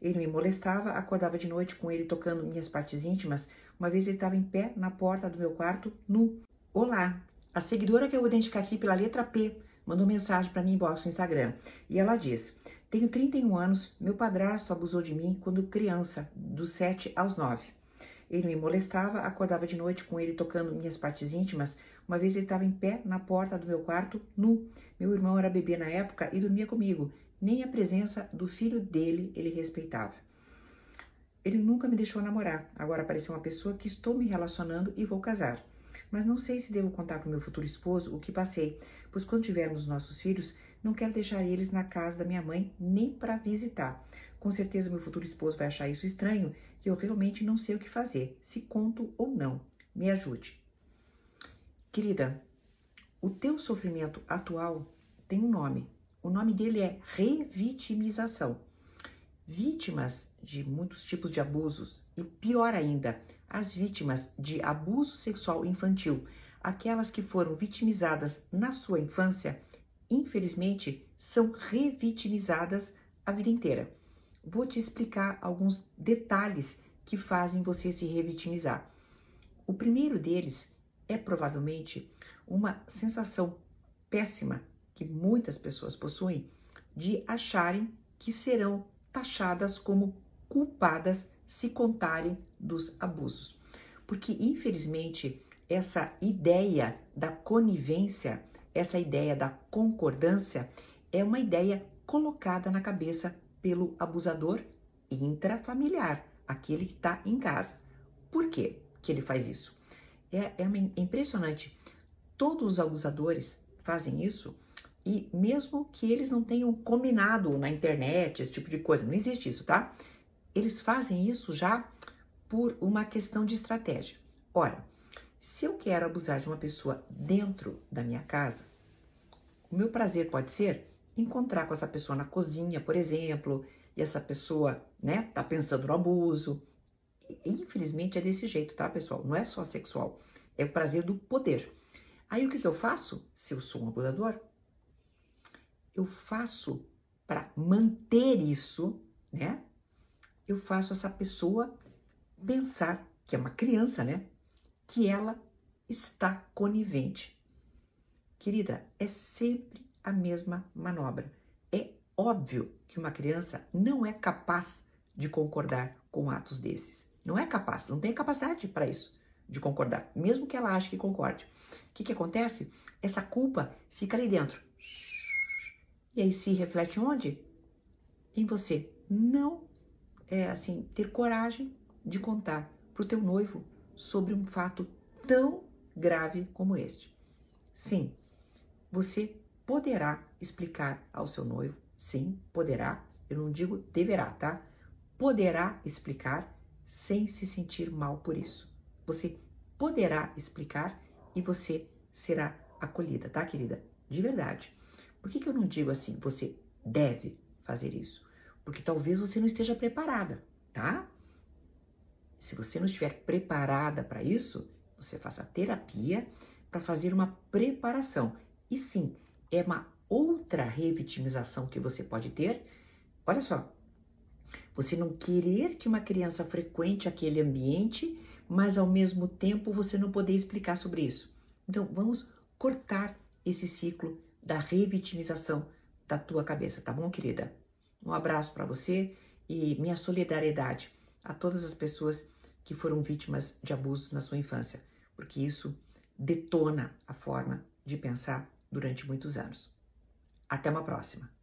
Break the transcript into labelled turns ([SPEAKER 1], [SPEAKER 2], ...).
[SPEAKER 1] Ele me molestava, acordava de noite com ele tocando minhas partes íntimas. Uma vez ele estava em pé na porta do meu quarto, nu. Olá, a seguidora que eu vou identificar aqui pela letra P mandou mensagem para mim inbox no Instagram. E ela diz: Tenho 31 anos, meu padrasto abusou de mim quando criança, dos 7 aos 9. Ele me molestava, acordava de noite com ele tocando minhas partes íntimas. Uma vez ele estava em pé na porta do meu quarto, nu. Meu irmão era bebê na época e dormia comigo. Nem a presença do filho dele ele respeitava. Ele nunca me deixou namorar. Agora apareceu uma pessoa que estou me relacionando e vou casar. Mas não sei se devo contar para o meu futuro esposo o que passei, pois quando tivermos nossos filhos, não quero deixar eles na casa da minha mãe nem para visitar. Com certeza meu futuro esposo vai achar isso estranho e eu realmente não sei o que fazer, se conto ou não. Me ajude. Querida, o teu sofrimento atual tem um nome. O nome dele é revitimização. Vítimas de muitos tipos de abusos e pior ainda, as vítimas de abuso sexual infantil, aquelas que foram vitimizadas na sua infância, infelizmente são revitimizadas a vida inteira. Vou te explicar alguns detalhes que fazem você se revitimizar. O primeiro deles é provavelmente uma sensação péssima que muitas pessoas possuem de acharem que serão taxadas como culpadas se contarem dos abusos. Porque, infelizmente, essa ideia da conivência, essa ideia da concordância, é uma ideia colocada na cabeça pelo abusador intrafamiliar, aquele que está em casa. Por quê que ele faz isso? É, é impressionante. Todos os abusadores fazem isso e mesmo que eles não tenham combinado na internet, esse tipo de coisa, não existe isso, tá? Eles fazem isso já por uma questão de estratégia. Ora, se eu quero abusar de uma pessoa dentro da minha casa, o meu prazer pode ser encontrar com essa pessoa na cozinha, por exemplo, e essa pessoa, né, tá pensando no abuso. Infelizmente é desse jeito, tá, pessoal? Não é só sexual, é o prazer do poder. Aí o que, que eu faço? Se eu sou um abusador, eu faço para manter isso, né? Eu faço essa pessoa pensar que é uma criança, né? Que ela está conivente. Querida, é sempre a mesma manobra. É óbvio que uma criança não é capaz de concordar com atos desses. Não é capaz, não tem capacidade para isso, de concordar, mesmo que ela ache que concorde. O que, que acontece? Essa culpa fica ali dentro. E aí se reflete onde? Em você. Não é assim, ter coragem de contar para o teu noivo sobre um fato tão grave como este. Sim, você poderá explicar ao seu noivo, sim, poderá, eu não digo deverá, tá? Poderá explicar sem se sentir mal por isso. Você poderá explicar e você será acolhida, tá, querida? De verdade. Por que, que eu não digo assim, você deve fazer isso? Porque talvez você não esteja preparada, tá? Se você não estiver preparada para isso, você faça terapia para fazer uma preparação. E sim, é uma outra revitimização que você pode ter. Olha só, você não querer que uma criança frequente aquele ambiente, mas ao mesmo tempo você não poder explicar sobre isso. Então, vamos cortar esse ciclo da revitimização da tua cabeça, tá bom, querida? Um abraço para você e minha solidariedade a todas as pessoas que foram vítimas de abusos na sua infância, porque isso detona a forma de pensar durante muitos anos. Até uma próxima!